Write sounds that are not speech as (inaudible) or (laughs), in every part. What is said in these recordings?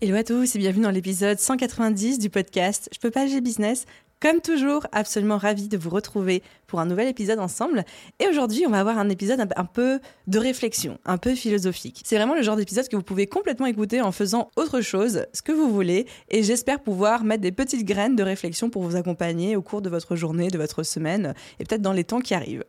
Hello à tous et bienvenue dans l'épisode 190 du podcast Je peux pas agir business. Comme toujours, absolument ravi de vous retrouver pour un nouvel épisode ensemble. Et aujourd'hui, on va avoir un épisode un peu de réflexion, un peu philosophique. C'est vraiment le genre d'épisode que vous pouvez complètement écouter en faisant autre chose, ce que vous voulez. Et j'espère pouvoir mettre des petites graines de réflexion pour vous accompagner au cours de votre journée, de votre semaine et peut-être dans les temps qui arrivent.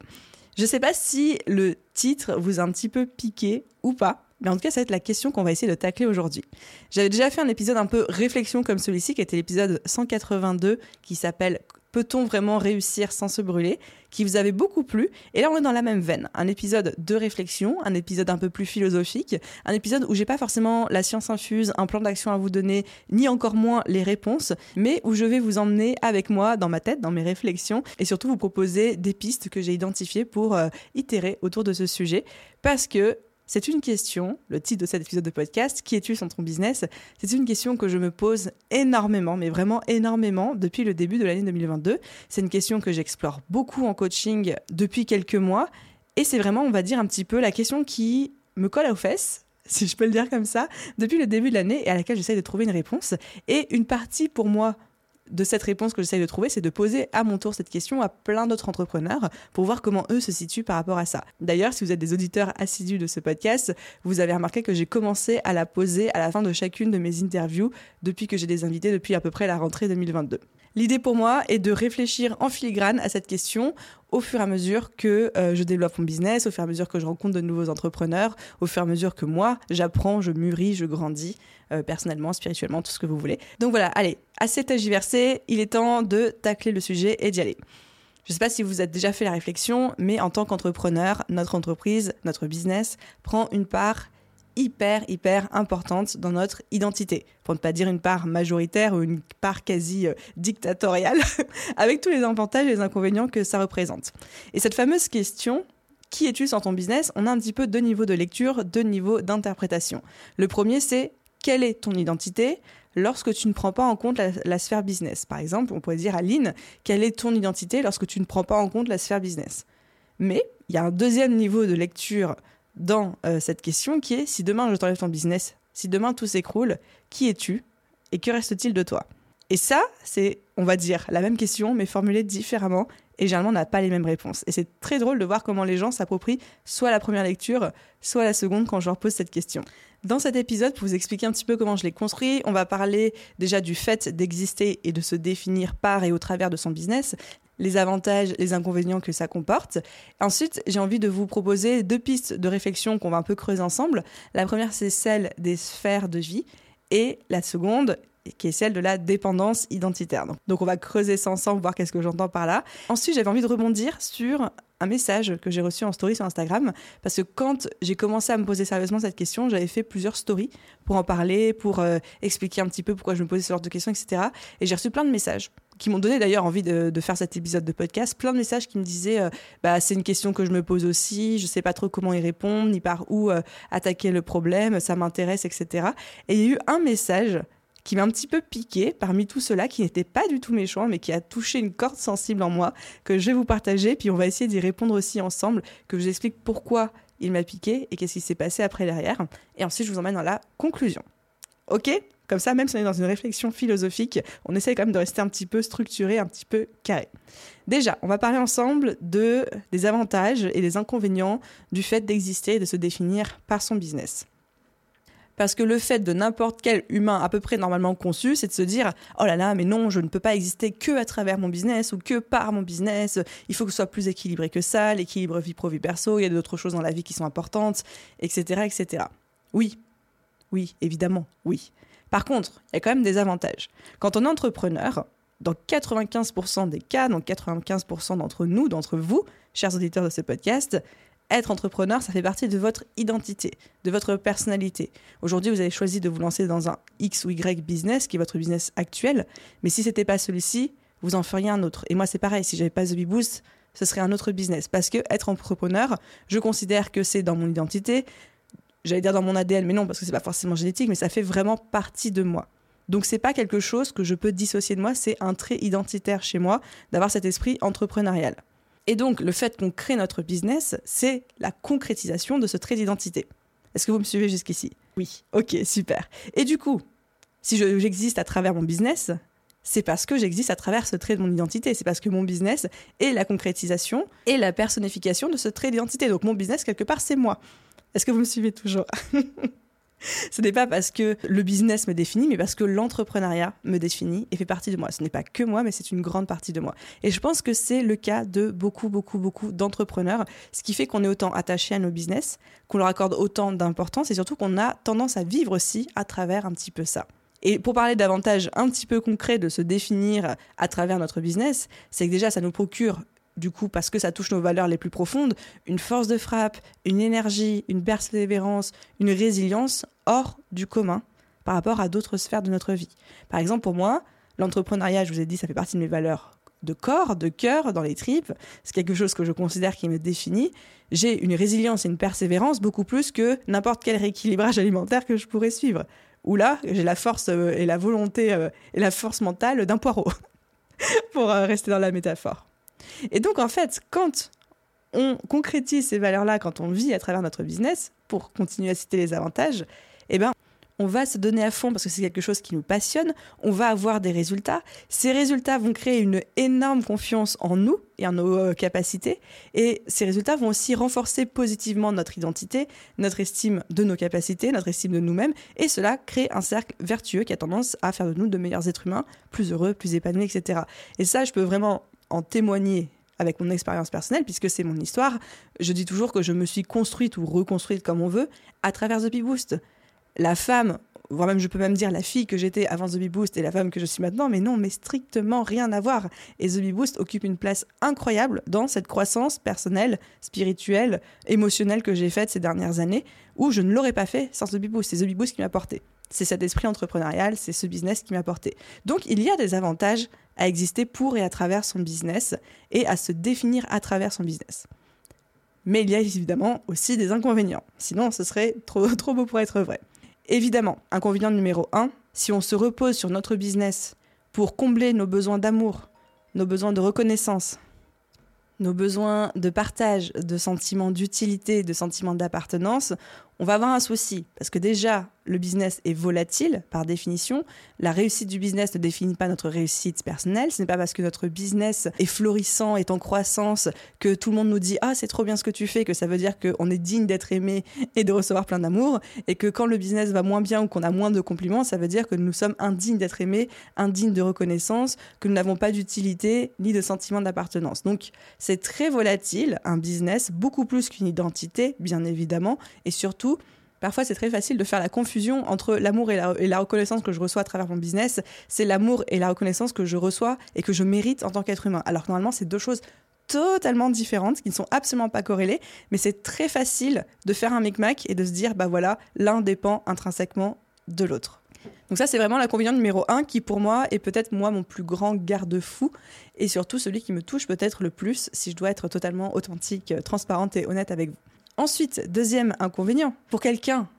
Je ne sais pas si le titre vous a un petit peu piqué ou pas. Mais en tout cas, ça va être la question qu'on va essayer de tacler aujourd'hui. J'avais déjà fait un épisode un peu réflexion comme celui-ci, qui était l'épisode 182, qui s'appelle Peut-on vraiment réussir sans se brûler? qui vous avait beaucoup plu. Et là, on est dans la même veine. Un épisode de réflexion, un épisode un peu plus philosophique, un épisode où j'ai pas forcément la science infuse, un plan d'action à vous donner, ni encore moins les réponses, mais où je vais vous emmener avec moi dans ma tête, dans mes réflexions, et surtout vous proposer des pistes que j'ai identifiées pour euh, itérer autour de ce sujet. Parce que c'est une question, le titre de cet épisode de podcast, qui es-tu sans ton business? C'est une question que je me pose énormément, mais vraiment énormément depuis le début de l'année 2022. C'est une question que j'explore beaucoup en coaching depuis quelques mois. Et c'est vraiment, on va dire, un petit peu la question qui me colle aux fesses, (laughs) si je peux le dire comme ça, depuis le début de l'année et à laquelle j'essaie de trouver une réponse. Et une partie pour moi de cette réponse que j'essaye de trouver, c'est de poser à mon tour cette question à plein d'autres entrepreneurs pour voir comment eux se situent par rapport à ça. D'ailleurs, si vous êtes des auditeurs assidus de ce podcast, vous avez remarqué que j'ai commencé à la poser à la fin de chacune de mes interviews depuis que j'ai des invités depuis à peu près la rentrée 2022. L'idée pour moi est de réfléchir en filigrane à cette question au fur et à mesure que euh, je développe mon business, au fur et à mesure que je rencontre de nouveaux entrepreneurs, au fur et à mesure que moi, j'apprends, je mûris, je grandis euh, personnellement, spirituellement, tout ce que vous voulez. Donc voilà, allez, assez tagiversé, il est temps de tacler le sujet et d'y aller. Je ne sais pas si vous avez déjà fait la réflexion, mais en tant qu'entrepreneur, notre entreprise, notre business prend une part hyper, hyper importante dans notre identité. Pour ne pas dire une part majoritaire ou une part quasi euh, dictatoriale, (laughs) avec tous les avantages et les inconvénients que ça représente. Et cette fameuse question, qui es-tu sans ton business? On a un petit peu deux niveaux de lecture, deux niveaux d'interprétation. Le premier, c'est quelle est ton identité lorsque tu ne prends pas en compte la, la, sphère business? Par exemple, on pourrait dire à Lynn, quelle est ton identité lorsque tu ne prends pas en compte la sphère business? Mais il y a un deuxième niveau de lecture dans euh, cette question qui est si demain je t'enlève ton business, si demain tout s'écroule, qui es-tu et que reste-t-il de toi? Et ça, c'est, on va dire, la même question mais formulée différemment et généralement on n'a pas les mêmes réponses. Et c'est très drôle de voir comment les gens s'approprient soit la première lecture, soit la seconde quand je leur pose cette question. Dans cet épisode, pour vous expliquer un petit peu comment je l'ai construit, on va parler déjà du fait d'exister et de se définir par et au travers de son business, les avantages, les inconvénients que ça comporte. Ensuite, j'ai envie de vous proposer deux pistes de réflexion qu'on va un peu creuser ensemble. La première, c'est celle des sphères de vie. Et la seconde, qui est celle de la dépendance identitaire. Donc, on va creuser ça ensemble, voir qu'est-ce que j'entends par là. Ensuite, j'avais envie de rebondir sur un message que j'ai reçu en story sur Instagram, parce que quand j'ai commencé à me poser sérieusement cette question, j'avais fait plusieurs stories pour en parler, pour euh, expliquer un petit peu pourquoi je me posais ce genre de questions, etc. Et j'ai reçu plein de messages qui m'ont donné d'ailleurs envie de, faire cet épisode de podcast, plein de messages qui me disaient euh, bah, c'est une question que je me pose aussi, je sais pas trop comment y répondre, ni par où euh, attaquer le problème, ça m'intéresse, etc. Et il y a eu un message qui m'a un petit peu piqué parmi tout cela, qui n'était pas du tout méchant, mais qui a touché une corde sensible en moi, que je vais vous partager, puis on va essayer d'y répondre aussi ensemble, que je vous explique pourquoi il m'a piqué et qu'est-ce qui s'est passé après derrière. Et ensuite, je vous emmène dans la conclusion. Ok? Comme ça, même si on est dans une réflexion philosophique, on essaie quand même de rester un petit peu structuré, un petit peu carré. Déjà, on va parler ensemble de, des avantages et des inconvénients du fait d'exister et de se définir par son business. Parce que le fait de n'importe quel humain à peu près normalement conçu, c'est de se dire oh là là, mais non, je ne peux pas exister que à travers mon business ou que par mon business. Il faut que ce soit plus équilibré que ça, l'équilibre vie pro vie perso. Il y a d'autres choses dans la vie qui sont importantes, etc., etc. Oui, oui, évidemment, oui. Par contre, il y a quand même des avantages. Quand on est entrepreneur, dans 95% des cas, dans 95% d'entre nous, d'entre vous, chers auditeurs de ce podcast, être entrepreneur, ça fait partie de votre identité, de votre personnalité. Aujourd'hui, vous avez choisi de vous lancer dans un X ou Y business, qui est votre business actuel, mais si c'était pas celui-ci, vous en feriez un autre. Et moi, c'est pareil, si j'avais pas The Bee Boost, ce serait un autre business. Parce que être entrepreneur, je considère que c'est dans mon identité, j'allais dire dans mon ADN, mais non, parce que c'est pas forcément génétique, mais ça fait vraiment partie de moi. Donc c'est pas quelque chose que je peux dissocier de moi, c'est un trait identitaire chez moi d'avoir cet esprit entrepreneurial. Et donc, le fait qu'on crée notre business, c'est la concrétisation de ce trait d'identité. Est-ce que vous me suivez jusqu'ici? Oui. Ok, super. Et du coup, si j'existe à travers mon business, c'est parce que j'existe à travers ce trait de mon identité. C'est parce que mon business est la concrétisation et la personnification de ce trait d'identité. Donc mon business, quelque part, c'est moi. Est-ce que vous me suivez toujours? (laughs) Ce n'est pas parce que le business me définit, mais parce que l'entrepreneuriat me définit et fait partie de moi. Ce n'est pas que moi, mais c'est une grande partie de moi. Et je pense que c'est le cas de beaucoup, beaucoup, beaucoup d'entrepreneurs, ce qui fait qu'on est autant attaché à nos business, qu'on leur accorde autant d'importance et surtout qu'on a tendance à vivre aussi à travers un petit peu ça. Et pour parler davantage un petit peu concret de se définir à travers notre business, c'est que déjà ça nous procure du coup, parce que ça touche nos valeurs les plus profondes, une force de frappe, une énergie, une persévérance, une résilience hors du commun par rapport à d'autres sphères de notre vie. Par exemple, pour moi, l'entrepreneuriat, je vous ai dit, ça fait partie de mes valeurs de corps, de cœur, dans les tripes. C'est quelque chose que je considère qui me définit. J'ai une résilience et une persévérance beaucoup plus que n'importe quel rééquilibrage (laughs) alimentaire que je pourrais suivre. Ou là, j'ai la force euh, et la volonté euh, et la force mentale d'un poireau, (laughs) pour euh, rester dans la métaphore. Et donc, en fait, quand on concrétise ces valeurs-là, quand on vit à travers notre business, pour continuer à citer les avantages, eh ben, on va se donner à fond parce que c'est quelque chose qui nous passionne, on va avoir des résultats. Ces résultats vont créer une énorme confiance en nous et en nos euh, capacités. Et ces résultats vont aussi renforcer positivement notre identité, notre estime de nos capacités, notre estime de nous-mêmes. Et cela crée un cercle vertueux qui a tendance à faire de nous de meilleurs êtres humains, plus heureux, plus épanouis, etc. Et ça, je peux vraiment en témoigner avec mon expérience personnelle, puisque c'est mon histoire. Je dis toujours que je me suis construite ou reconstruite comme on veut à travers The Bee Boost. La femme, voire même je peux même dire la fille que j'étais avant The Bee Boost et la femme que je suis maintenant, mais non, mais strictement rien à voir. Et The Bee Boost occupe une place incroyable dans cette croissance personnelle, spirituelle, émotionnelle que j'ai faite ces dernières années, où je ne l'aurais pas fait sans The Bee Boost. C'est The Bee Boost qui m'a porté. C'est cet esprit entrepreneurial, c'est ce business qui m'a porté. Donc il y a des avantages à exister pour et à travers son business et à se définir à travers son business. Mais il y a évidemment aussi des inconvénients, sinon ce serait trop, (laughs) beau pour être vrai. Évidemment, inconvénient numéro 1, si on se repose sur notre business pour combler nos besoins d'amour, nos besoins de reconnaissance, nos besoins de partage, de sentiments d'utilité, de sentiments d'appartenance, on va avoir un souci. Parce que déjà, le business est volatile par définition. La réussite du business ne définit pas notre réussite personnelle. Ce n'est pas parce que notre business est florissant, est en croissance, que tout le monde nous dit Ah, c'est trop bien ce que tu fais, que ça veut dire qu'on est digne d'être aimé et de recevoir plein d'amour. Et que quand le business va moins bien ou qu'on a moins de compliments, ça veut dire que nous sommes indignes d'être aimés, indignes de reconnaissance, que nous n'avons pas d'utilité ni de sentiment d'appartenance. Donc, c'est très volatile, un business, beaucoup plus qu'une identité, bien évidemment, et surtout, Parfois, c'est très facile de faire la confusion entre l'amour et la, reconnaissance que je reçois à travers mon business. C'est l'amour et la reconnaissance que je reçois et que je mérite en tant qu'être humain. Alors que normalement, c'est deux choses totalement différentes, qui ne sont absolument pas corrélées, mais c'est très facile de faire un micmac et de se dire, bah voilà, l'un dépend intrinsèquement de l'autre. Donc ça, c'est vraiment l'inconvénient numéro un qui, pour moi, est peut-être moi mon plus grand garde-fou et surtout celui qui me touche peut-être le plus si je dois être totalement authentique, transparente et honnête avec vous. Ensuite, deuxième inconvénient, pour quelqu'un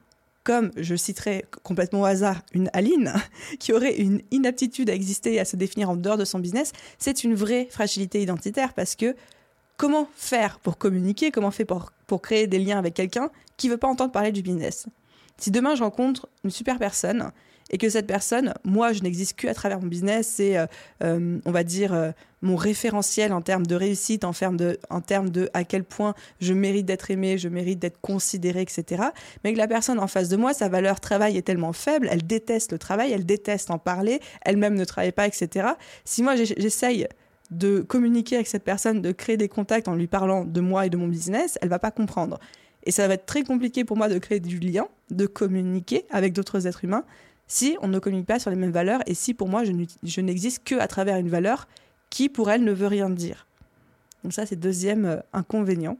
comme je citerai complètement au hasard une Aline, (laughs) qui aurait une inaptitude à exister et à se définir en dehors de son business, c'est une vraie fragilité identitaire parce que comment faire pour communiquer, comment faire pour, pour créer des liens avec quelqu'un qui veut pas entendre parler du business? Si demain je rencontre une super personne et que cette personne, moi, je n'existe que à travers mon business, c'est, euh, euh, on va dire, euh, mon référentiel en termes de réussite, en termes de, en termes de à quel point je mérite d'être aimé, je mérite d'être considéré, etc. Mais que la personne en face de moi, sa valeur travail est tellement faible, elle déteste le travail, elle déteste en parler, elle-même ne travaille pas, etc. Si moi, j'essaye de communiquer avec cette personne, de créer des contacts en lui parlant de moi et de mon business, elle va pas comprendre. Et ça va être très compliqué pour moi de créer du lien, de communiquer avec d'autres êtres humains si on ne communique pas sur les mêmes valeurs et si pour moi je n'existe que à travers une valeur qui pour elle ne veut rien dire. Donc ça c'est deuxième euh, inconvénient.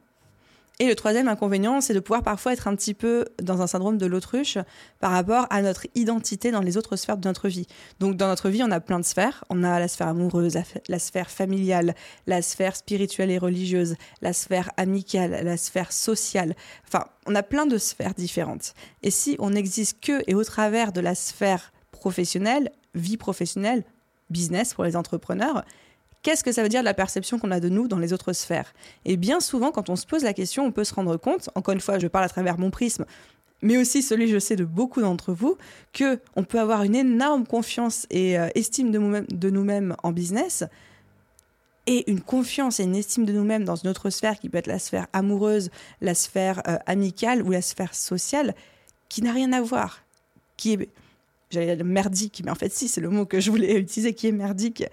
Et le troisième inconvénient, c'est de pouvoir parfois être un petit peu dans un syndrome de l'autruche par rapport à notre identité dans les autres sphères de notre vie. Donc dans notre vie, on a plein de sphères. On a la sphère amoureuse, la, sphère familiale, la sphère spirituelle et religieuse, la sphère amicale, la sphère sociale. Enfin, on a plein de sphères différentes. Et si on n'existe que et au travers de la sphère professionnelle, vie professionnelle, business pour les entrepreneurs, Qu'est-ce que ça veut dire de la perception qu'on a de nous dans les autres sphères? Et bien souvent, quand on se pose la question, on peut se rendre compte, encore une fois, je parle à travers mon prisme, mais aussi celui, je sais, de beaucoup d'entre vous, que on peut avoir une énorme confiance et euh, estime de nous-mêmes en business, et une confiance et une estime de nous-mêmes dans une autre sphère qui peut être la sphère amoureuse, la sphère euh, amicale ou la sphère sociale, qui n'a rien à voir, qui est j'allais dire merdique, mais en fait si, c'est le mot que je voulais utiliser qui est merdique.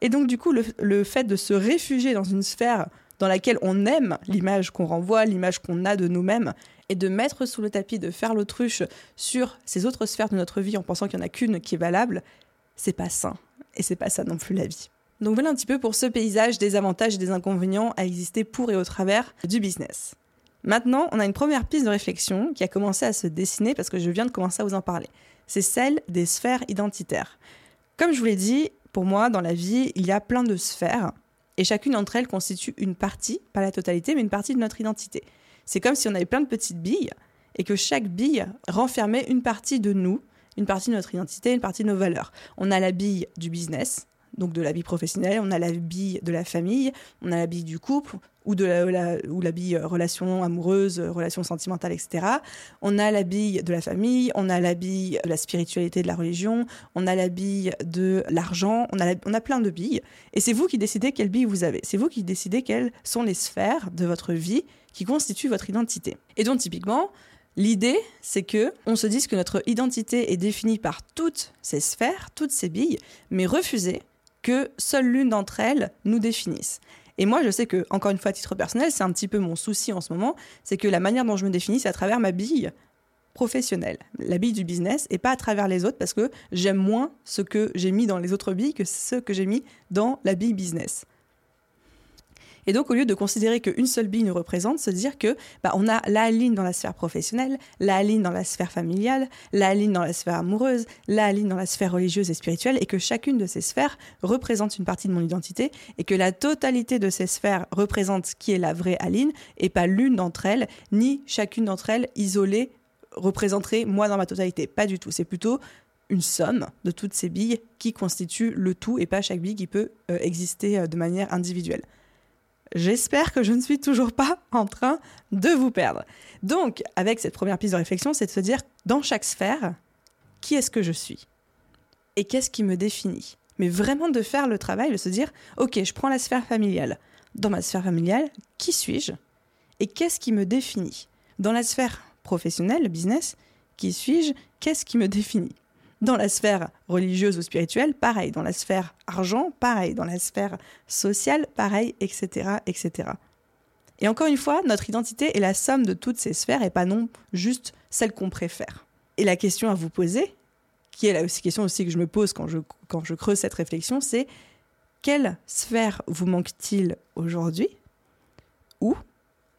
Et donc du coup, le, fait de se réfugier dans une sphère dans laquelle on aime l'image qu'on renvoie, l'image qu'on a de nous-mêmes, et de mettre sous le tapis, de faire l'autruche sur ces autres sphères de notre vie en pensant qu'il n'y en a qu'une qui est valable, c'est pas sain. Et c'est pas ça non plus la vie. Donc voilà un petit peu pour ce paysage des avantages et des inconvénients à exister pour et au travers du business. Maintenant, on a une première piste de réflexion qui a commencé à se dessiner parce que je viens de commencer à vous en parler c'est celle des sphères identitaires. Comme je vous l'ai dit, pour moi, dans la vie, il y a plein de sphères, et chacune d'entre elles constitue une partie, pas la totalité, mais une partie de notre identité. C'est comme si on avait plein de petites billes, et que chaque bille renfermait une partie de nous, une partie de notre identité, une partie de nos valeurs. On a la bille du business, donc de la vie professionnelle, on a la bille de la famille, on a la bille du couple, ou de la, ou la bille euh, relation amoureuse, euh, relation sentimentale, etc. On a la bille de la famille, on a la bille de la spiritualité, de la religion, on a la bille de l'argent, on a, on a plein de billes. Et c'est vous qui décidez quelle bille vous avez. C'est vous qui décidez quelles sont les sphères de votre vie qui constituent votre identité. Et donc typiquement, L'idée, c'est que on se dise que notre identité est définie par toutes ces sphères, toutes ces billes, mais refuser que seule l'une d'entre elles nous définisse. Et moi, je sais que, encore une fois, à titre personnel, c'est un petit peu mon souci en ce moment, c'est que la manière dont je me définis, c'est à travers ma bille professionnelle, la bille du business, et pas à travers les autres, parce que j'aime moins ce que j'ai mis dans les autres billes que ce que j'ai mis dans la bille business. Et donc, au lieu de considérer qu'une seule bille nous représente, se dire que bah, on a la ligne dans la sphère professionnelle, la ligne dans la sphère familiale, la ligne dans la sphère amoureuse, la ligne dans la sphère religieuse et spirituelle, et que chacune de ces sphères représente une partie de mon identité, et que la totalité de ces sphères représente qui est la vraie Aline, et pas l'une d'entre elles, ni chacune d'entre elles isolée représenterait moi dans ma totalité. Pas du tout. C'est plutôt une somme de toutes ces billes qui constituent le tout et pas chaque bille qui peut euh, exister euh, de manière individuelle. J'espère que je ne suis toujours pas en train de vous perdre. Donc, avec cette première piste de réflexion, c'est de se dire, dans chaque sphère, qui est-ce que je suis? Et qu'est-ce qui me définit? Mais vraiment de faire le travail, de se dire, ok, je prends la sphère familiale. Dans ma sphère familiale, qui suis-je? Et qu'est-ce qui me définit? Dans la sphère professionnelle, le business, qui suis-je? Qu'est-ce qui me définit? Dans la sphère religieuse ou spirituelle, pareil. Dans la sphère argent, pareil. Dans la sphère sociale, pareil, etc., etc. Et encore une fois, notre identité est la somme de toutes ces sphères et pas non juste celle qu'on préfère. Et la question à vous poser, qui est la question aussi que je me pose quand je, quand je creuse cette réflexion, c'est quelle sphère vous manque-t-il aujourd'hui ou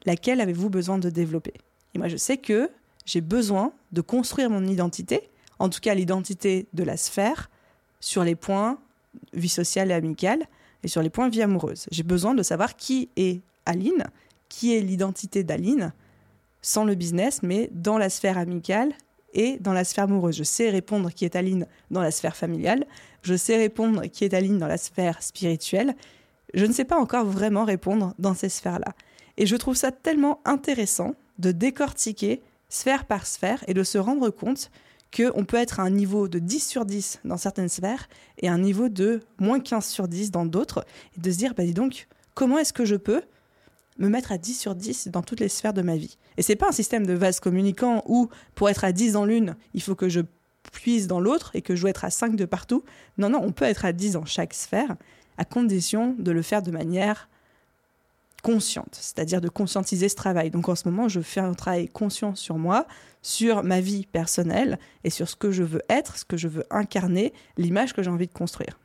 laquelle avez-vous besoin de développer? Et moi, je sais que j'ai besoin de construire mon identité en tout cas l'identité de la sphère, sur les points vie sociale et amicale et sur les points vie amoureuse. J'ai besoin de savoir qui est Aline, qui est l'identité d'Aline, sans le business, mais dans la sphère amicale et dans la sphère amoureuse. Je sais répondre qui est Aline dans la sphère familiale, je sais répondre qui est Aline dans la sphère spirituelle. Je ne sais pas encore vraiment répondre dans ces sphères-là. Et je trouve ça tellement intéressant de décortiquer sphère par sphère et de se rendre compte qu'on peut être à un niveau de 10 sur 10 dans certaines sphères et un niveau de moins 15 sur 10 dans d'autres, et de se dire, bah dis donc, comment est-ce que je peux me mettre à 10 sur 10 dans toutes les sphères de ma vie? Et c'est pas un système de vase communicant où, pour être à 10 dans l'une, il faut que je puise dans l'autre et que je dois être à 5 de partout. Non, non, on peut être à 10 dans chaque sphère, à condition de le faire de manière consciente, c'est-à-dire de conscientiser ce travail. Donc en ce moment, je fais un travail conscient sur moi, sur ma vie personnelle et sur ce que je veux être, ce que je veux incarner, l'image que j'ai envie de construire.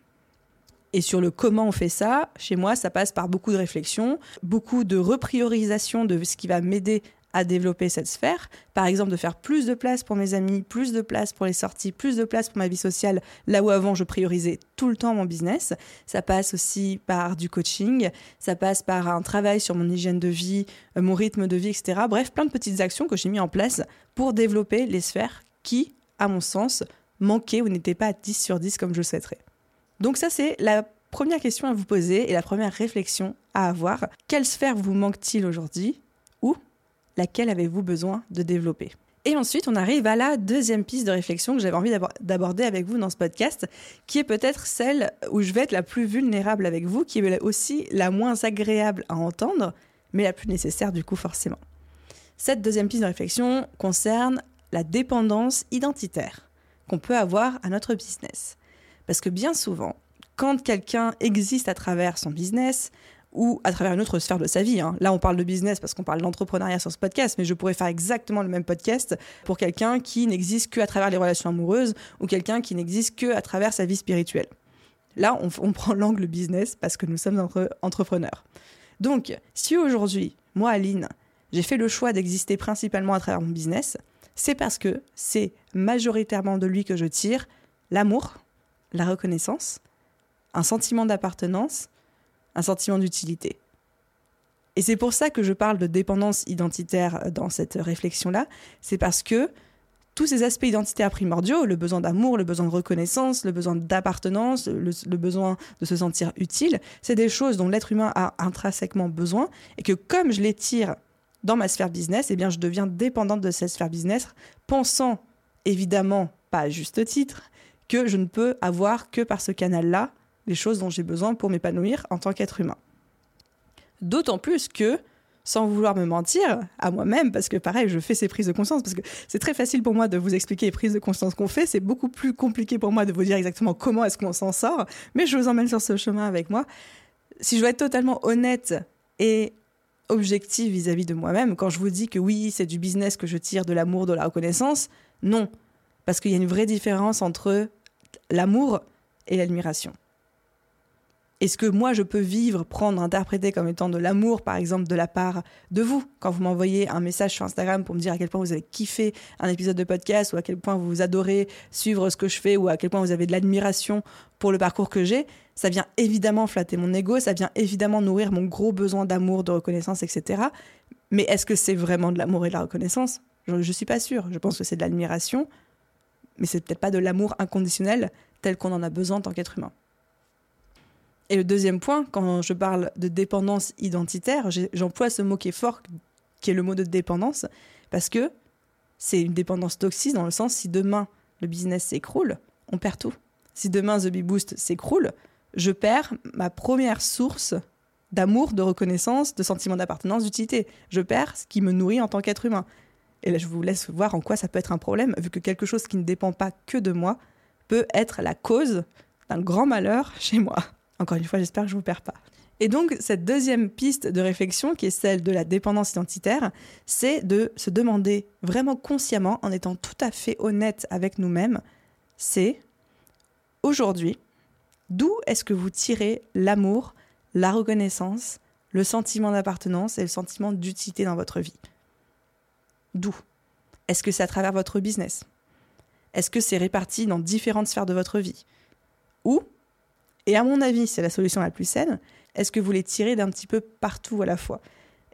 Et sur le comment on fait ça, chez moi, ça passe par beaucoup de réflexion, beaucoup de repriorisation de ce qui va m'aider à développer cette sphère. Par exemple, de faire plus de place pour mes amis, plus de place pour les sorties, plus de place pour ma vie sociale, là où avant je priorisais tout le temps mon business. Ça passe aussi par du coaching, ça passe par un travail sur mon hygiène de vie, euh, mon rythme de vie, etc. Bref, plein de petites actions que j'ai mis en place pour développer les sphères qui, à mon sens, manquaient ou n'étaient pas à 10 sur 10 comme je souhaiterais. Donc ça, c'est la première question à vous poser et la première réflexion à avoir. Quelle sphère vous manque-t-il aujourd'hui? Ou laquelle avez-vous besoin de développer? Et ensuite, on arrive à la deuxième piste de réflexion que j'avais envie d'aborder avec vous dans ce podcast, qui est peut-être celle où je vais être la plus vulnérable avec vous, qui est aussi la moins agréable à entendre, mais la plus nécessaire du coup forcément. Cette deuxième piste de réflexion concerne la dépendance identitaire qu'on peut avoir à notre business. Parce que bien souvent, quand quelqu'un existe à travers son business, ou à travers une autre sphère de sa vie. Hein. Là, on parle de business parce qu'on parle d'entrepreneuriat sur ce podcast, mais je pourrais faire exactement le même podcast pour quelqu'un qui n'existe qu'à travers les relations amoureuses ou quelqu'un qui n'existe qu'à travers sa vie spirituelle. Là, on, (laughs) prend l'angle business parce que nous sommes entre entrepreneurs. Donc, si aujourd'hui, moi, Aline, j'ai fait le choix d'exister principalement à travers mon business, c'est parce que c'est majoritairement de lui que je tire l'amour, la reconnaissance, un sentiment d'appartenance, un sentiment d'utilité. Et c'est pour ça que je parle de dépendance identitaire dans cette réflexion-là, c'est parce que tous ces aspects identitaires primordiaux, le besoin d'amour, le besoin de reconnaissance, le besoin d'appartenance, le, besoin de se sentir utile, c'est des choses dont l'être humain a intrinsèquement besoin et que comme je les tire dans ma sphère business, eh bien je deviens dépendante de cette sphère business, pensant évidemment, pas à juste titre, que je ne peux avoir que par ce canal-là les choses dont j'ai besoin pour m'épanouir en tant qu'être humain. D'autant plus que, sans vouloir me mentir à moi-même, parce que pareil, je fais ces prises de conscience, parce que c'est très facile pour moi de vous expliquer les prises de conscience qu'on fait, c'est beaucoup plus compliqué pour moi de vous dire exactement comment est-ce qu'on s'en sort, mais je vous emmène sur ce chemin avec moi. Si je dois être totalement honnête et objective vis-à-vis de moi-même, quand je vous dis que oui, c'est du business que je tire de l'amour, de la reconnaissance, non, parce qu'il y a une vraie différence entre l'amour et l'admiration. Est-ce que moi, je peux vivre, prendre, interpréter comme étant de l'amour, par exemple, de la part de vous Quand vous m'envoyez un message sur Instagram pour me dire à quel point vous avez kiffé un épisode de podcast, ou à quel point vous adorez suivre ce que je fais, ou à quel point vous avez de l'admiration pour le parcours que j'ai, ça vient évidemment flatter mon ego, ça vient évidemment nourrir mon gros besoin d'amour, de reconnaissance, etc. Mais est-ce que c'est vraiment de l'amour et de la reconnaissance? Je ne suis pas sûre. Je pense que c'est de l'admiration, mais c'est peut-être pas de l'amour inconditionnel tel qu'on en a besoin en tant qu'être humain. Et le deuxième point, quand je parle de dépendance identitaire, j'emploie ce mot qui est fort, qui est le mot de dépendance, parce que c'est une dépendance toxique dans le sens si demain le business s'écroule, on perd tout. Si demain The Bee Boost s'écroule, je perds ma première source d'amour, de reconnaissance, de sentiment d'appartenance, d'utilité. Je perds ce qui me nourrit en tant qu'être humain. Et là, je vous laisse voir en quoi ça peut être un problème, vu que quelque chose qui ne dépend pas que de moi peut être la cause d'un grand malheur chez moi. Encore une fois, j'espère que je ne vous perds pas. Et donc, cette deuxième piste de réflexion, qui est celle de la dépendance identitaire, c'est de se demander vraiment consciemment, en étant tout à fait honnête avec nous-mêmes, c'est aujourd'hui, d'où est-ce que vous tirez l'amour, la reconnaissance, le sentiment d'appartenance et le sentiment d'utilité dans votre vie? D'où? Est-ce que c'est à travers votre business? Est-ce que c'est réparti dans différentes sphères de votre vie? Ou et à mon avis, c'est la solution la plus saine. Est-ce que vous les tirez d'un petit peu partout à la fois?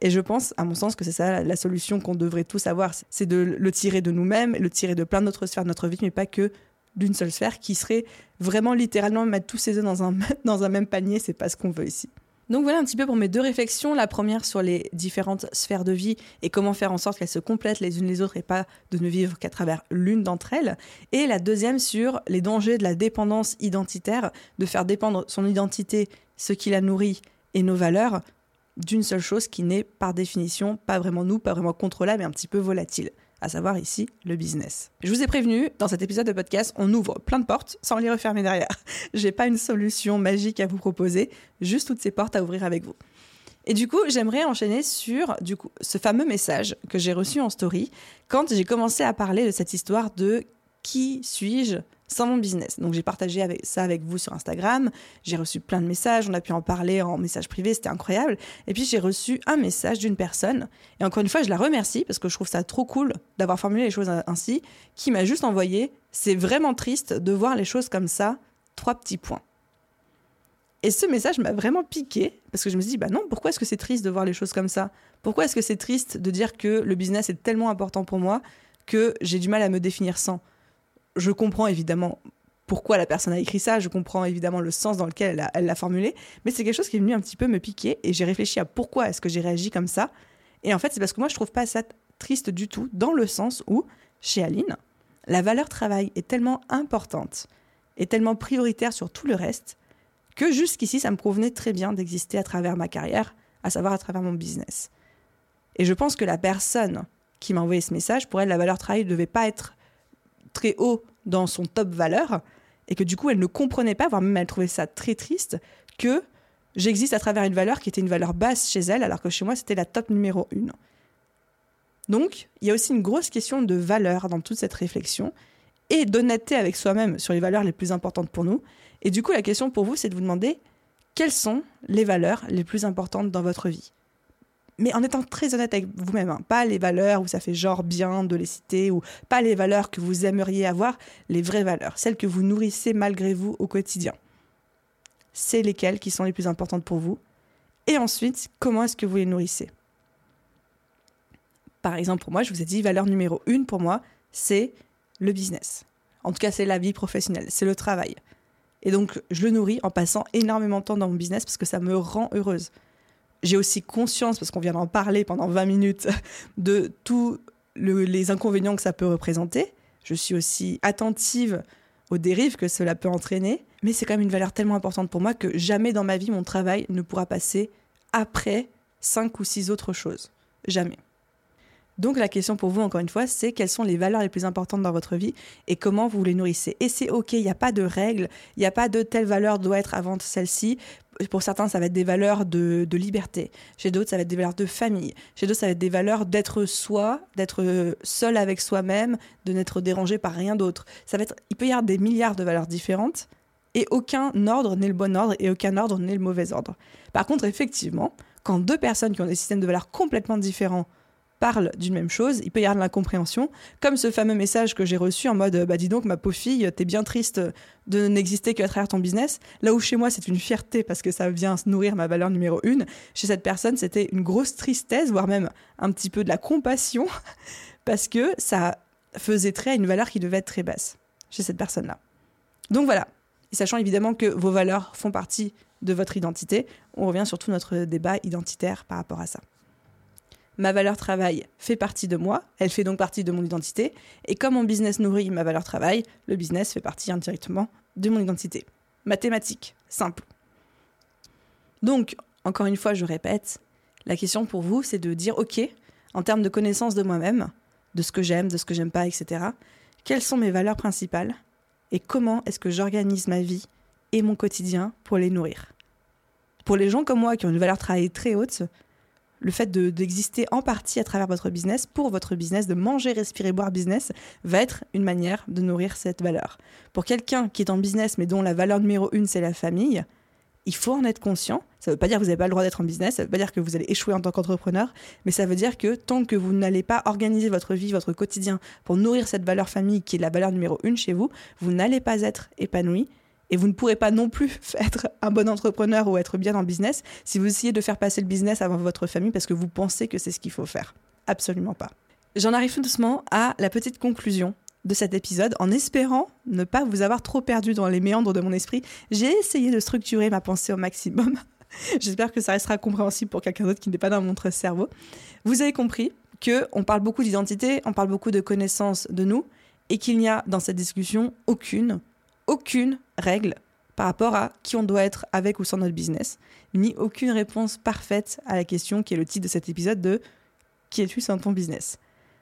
Et je pense, à mon sens, que c'est ça la solution qu'on devrait tous avoir. C'est de le tirer de nous-mêmes, le tirer de plein d'autres sphères de notre vie, mais pas que d'une seule sphère qui serait vraiment littéralement mettre tous ses œufs dans un, (laughs) dans un même panier. C'est pas ce qu'on veut ici. Donc voilà un petit peu pour mes deux réflexions. La première sur les différentes sphères de vie et comment faire en sorte qu'elles se complètent les unes les autres et pas de ne vivre qu'à travers l'une d'entre elles. Et la deuxième sur les dangers de la dépendance identitaire, de faire dépendre son identité, ce qui la nourrit et nos valeurs d'une seule chose qui n'est par définition pas vraiment nous, pas vraiment contrôlable mais un petit peu volatile à savoir ici le business. Je vous ai prévenu, dans cet épisode de podcast, on ouvre plein de portes sans les refermer derrière. (laughs) J'ai pas une solution magique à vous proposer, juste toutes ces portes à ouvrir avec vous. Et du coup, j'aimerais enchaîner sur du coup, ce fameux message que j'ai reçu en story quand j'ai commencé à parler de cette histoire de qui suis-je sans mon business. Donc j'ai partagé ça avec vous sur Instagram, j'ai reçu plein de messages, on a pu en parler en message privé, c'était incroyable. Et puis j'ai reçu un message d'une personne, et encore une fois je la remercie parce que je trouve ça trop cool d'avoir formulé les choses ainsi, qui m'a juste envoyé, c'est vraiment triste de voir les choses comme ça, trois petits points. Et ce message m'a vraiment piqué parce que je me suis dit, bah non, pourquoi est-ce que c'est triste de voir les choses comme ça? Pourquoi est-ce que c'est triste de dire que le business est tellement important pour moi que j'ai du mal à me définir sans? Je comprends évidemment pourquoi la personne a écrit ça, je comprends évidemment le sens dans lequel elle l'a formulé, mais c'est quelque chose qui est venu un petit peu me piquer et j'ai réfléchi à pourquoi est-ce que j'ai réagi comme ça. Et en fait, c'est parce que moi, je trouve pas ça triste du tout, dans le sens où, chez Aline, la valeur travail est tellement importante et tellement prioritaire sur tout le reste que jusqu'ici, ça me convenait très bien d'exister à travers ma carrière, à savoir à travers mon business. Et je pense que la personne qui m'a envoyé ce message, pour elle, la valeur travail ne devait pas être très haut dans son top valeur, et que du coup, elle ne comprenait pas, voire même elle trouvait ça très triste, que j'existe à travers une valeur qui était une valeur basse chez elle, alors que chez moi, c'était la top numéro une. Donc, il y a aussi une grosse question de valeur dans toute cette réflexion, et d'honnêteté avec soi-même sur les valeurs les plus importantes pour nous, et du coup, la question pour vous, c'est de vous demander quelles sont les valeurs les plus importantes dans votre vie? Mais en étant très honnête avec vous-même, hein. pas les valeurs où ça fait genre bien de les citer, ou pas les valeurs que vous aimeriez avoir, les vraies valeurs, celles que vous nourrissez malgré vous au quotidien. C'est lesquelles qui sont les plus importantes pour vous. Et ensuite, comment est-ce que vous les nourrissez Par exemple, pour moi, je vous ai dit, valeur numéro une pour moi, c'est le business. En tout cas, c'est la vie professionnelle, c'est le travail. Et donc, je le nourris en passant énormément de temps dans mon business parce que ça me rend heureuse. J'ai aussi conscience, parce qu'on vient d'en parler pendant 20 minutes, (laughs) de tous les inconvénients que ça peut représenter. Je suis aussi attentive aux dérives que cela peut entraîner. Mais c'est quand même une valeur tellement importante pour moi que jamais dans ma vie, mon travail ne pourra passer après cinq ou six autres choses. Jamais. Donc la question pour vous, encore une fois, c'est quelles sont les valeurs les plus importantes dans votre vie et comment vous les nourrissez? Et c'est OK, il n'y a pas de règles, il n'y a pas de telle valeur doit être avant celle-ci. Pour certains, ça va être des valeurs de, liberté. Chez d'autres, ça va être des valeurs de famille. Chez d'autres, ça va être des valeurs d'être soi, d'être seul avec soi-même, de n'être dérangé par rien d'autre. Ça va être, il peut y avoir des milliards de valeurs différentes et aucun ordre n'est le bon ordre et aucun ordre n'est le mauvais ordre. Par contre, effectivement, quand deux personnes qui ont des systèmes de valeurs complètement différents parlent d'une même chose, il peut y avoir de l'incompréhension, comme ce fameux message que j'ai reçu en mode bah dis donc ma pauvre fille, t'es bien triste de n'exister qu'à travers ton business. Là où chez moi c'est une fierté parce que ça vient nourrir ma valeur numéro une, chez cette personne c'était une grosse tristesse, voire même un petit peu de la compassion, (laughs) parce que ça faisait trait à une valeur qui devait être très basse chez cette personne-là. Donc voilà, et sachant évidemment que vos valeurs font partie de votre identité, on revient sur tout notre débat identitaire par rapport à ça ma valeur travail fait partie de moi, elle fait donc partie de mon identité, et comme mon business nourrit ma valeur travail, le business fait partie indirectement de mon identité. Mathématiques, simple. Donc, encore une fois, je répète, la question pour vous, c'est de dire, OK, en termes de connaissance de moi-même, de ce que j'aime, de ce que j'aime pas, etc., quelles sont mes valeurs principales et comment est-ce que j'organise ma vie et mon quotidien pour les nourrir? Pour les gens comme moi qui ont une valeur travail très haute, le fait d'exister en partie à travers votre business, pour votre business, de manger, respirer, boire business, va être une manière de nourrir cette valeur. Pour quelqu'un qui est en business mais dont la valeur numéro une, c'est la famille, il faut en être conscient. Ça ne veut pas dire que vous n'avez pas le droit d'être en business, ça ne veut pas dire que vous allez échouer en tant qu'entrepreneur, mais ça veut dire que tant que vous n'allez pas organiser votre vie, votre quotidien pour nourrir cette valeur famille qui est la valeur numéro une chez vous, vous n'allez pas être épanoui et vous ne pourrez pas non plus (laughs) être un bon entrepreneur ou être bien en business si vous essayez de faire passer le business avant votre famille parce que vous pensez que c'est ce qu'il faut faire. Absolument pas. J'en arrive tout doucement à la petite conclusion de cet épisode en espérant ne pas vous avoir trop perdu dans les méandres de mon esprit. J'ai essayé de structurer ma pensée au maximum. (laughs) J'espère que ça restera compréhensible pour quelqu'un d'autre qui n'est pas dans mon cerveau. Vous avez compris que on parle beaucoup d'identité, on parle beaucoup de connaissances de nous et qu'il n'y a dans cette discussion aucune aucune règle par rapport à qui on doit être avec ou sans notre business, ni aucune réponse parfaite à la question qui est le titre de cet épisode de qui es-tu sans ton business?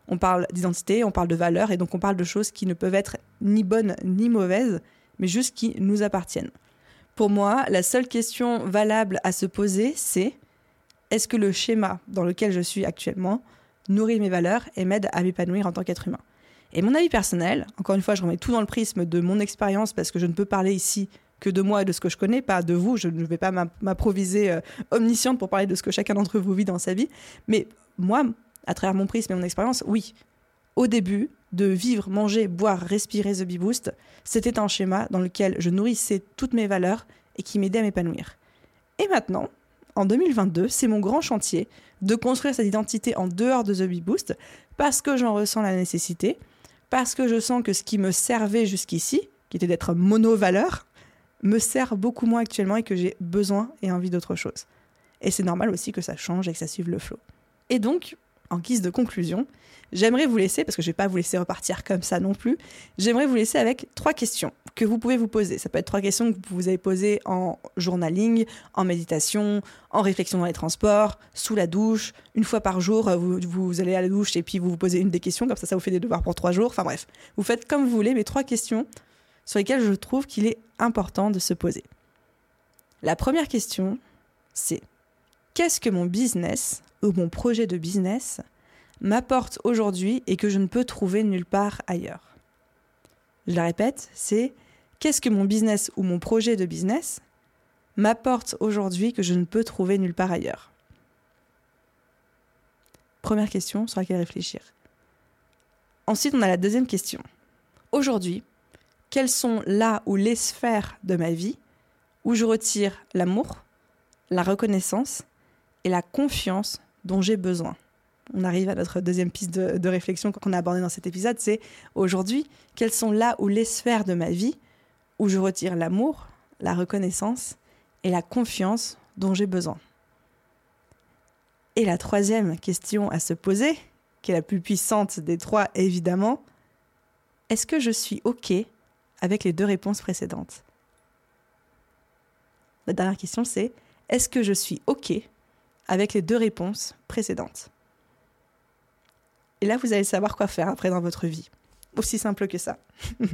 On parle d'identité, on parle de valeurs et donc on parle de choses qui ne peuvent être ni bonnes ni mauvaises, mais juste qui nous appartiennent. Pour moi, la seule question valable à se poser, c'est est-ce que le schéma dans lequel je suis actuellement nourrit mes valeurs et m'aide à m'épanouir en tant qu'être humain? Et mon avis personnel, encore une fois, je remets tout dans le prisme de mon expérience parce que je ne peux parler ici que de moi et de ce que je connais, pas de vous. Je ne vais pas m'improviser euh, omnisciente pour parler de ce que chacun d'entre vous vit dans sa vie. Mais moi, à travers mon prisme et mon expérience, oui, au début, de vivre, manger, boire, respirer The Bee Boost, c'était un schéma dans lequel je nourrissais toutes mes valeurs et qui m'aidait à m'épanouir. Et maintenant, en 2022, c'est mon grand chantier de construire cette identité en dehors de The Bee Boost parce que j'en ressens la nécessité, parce que je sens que ce qui me servait jusqu'ici, qui était d'être mono-valeur, me sert beaucoup moins actuellement et que j'ai besoin et envie d'autre chose. Et c'est normal aussi que ça change et que ça suive le flow. Et donc, en guise de conclusion, j'aimerais vous laisser, parce que je ne vais pas vous laisser repartir comme ça non plus, j'aimerais vous laisser avec trois questions que vous pouvez vous poser. Ça peut être trois questions que vous avez posées en journaling, en méditation, en réflexion dans les transports, sous la douche. Une fois par jour, vous, vous allez à la douche et puis vous vous posez une des questions, comme ça ça vous fait des devoirs pour trois jours. Enfin bref, vous faites comme vous voulez, mais trois questions sur lesquelles je trouve qu'il est important de se poser. La première question, c'est qu'est-ce que mon business ou mon projet de business m'apporte aujourd'hui et que je ne peux trouver nulle part ailleurs? Je la répète, c'est qu'est-ce que mon business ou mon projet de business m'apporte aujourd'hui que je ne peux trouver nulle part ailleurs? Première question sur laquelle réfléchir. Ensuite, on a la deuxième question. Aujourd'hui, quelles sont là ou les sphères de ma vie où je retire l'amour, la reconnaissance et la confiance dont j'ai besoin. On arrive à notre deuxième piste de, réflexion qu'on a abordée dans cet épisode, c'est aujourd'hui, quelles sont là où les sphères de ma vie où je retire l'amour, la reconnaissance et la confiance dont j'ai besoin? Et la troisième question à se poser, qui est la plus puissante des trois évidemment, est-ce que je suis OK avec les deux réponses précédentes? La dernière question c'est, est-ce que je suis OK avec les deux réponses précédentes. Et là, vous allez savoir quoi faire après dans votre vie. Aussi simple que ça. (laughs)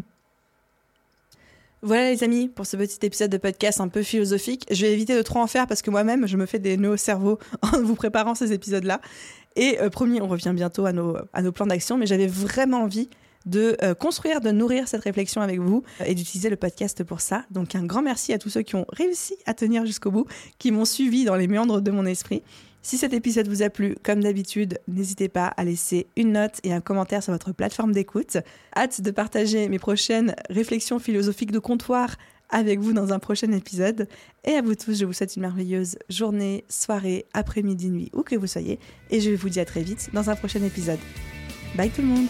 voilà les amis, pour ce petit épisode de podcast un peu philosophique. Je vais éviter de trop en faire parce que moi-même, je me fais des nœuds au cerveau (laughs) en vous préparant ces épisodes-là. Et euh, promis, on revient bientôt à nos, à nos plans d'action, mais j'avais vraiment envie de euh, construire, de nourrir cette réflexion avec vous euh, et d'utiliser le podcast pour ça. Donc un grand merci à tous ceux qui ont réussi à tenir jusqu'au bout, qui m'ont suivi dans les méandres de mon esprit. Si cet épisode vous a plu, comme d'habitude, n'hésitez pas à laisser une note et un commentaire sur votre plateforme d'écoute. Hâte de partager mes prochaines réflexions philosophiques de comptoir avec vous dans un prochain épisode. Et à vous tous, je vous souhaite une merveilleuse journée, soirée, après-midi, nuit, où que vous soyez. Et je vous dis à très vite dans un prochain épisode. Bye tout le monde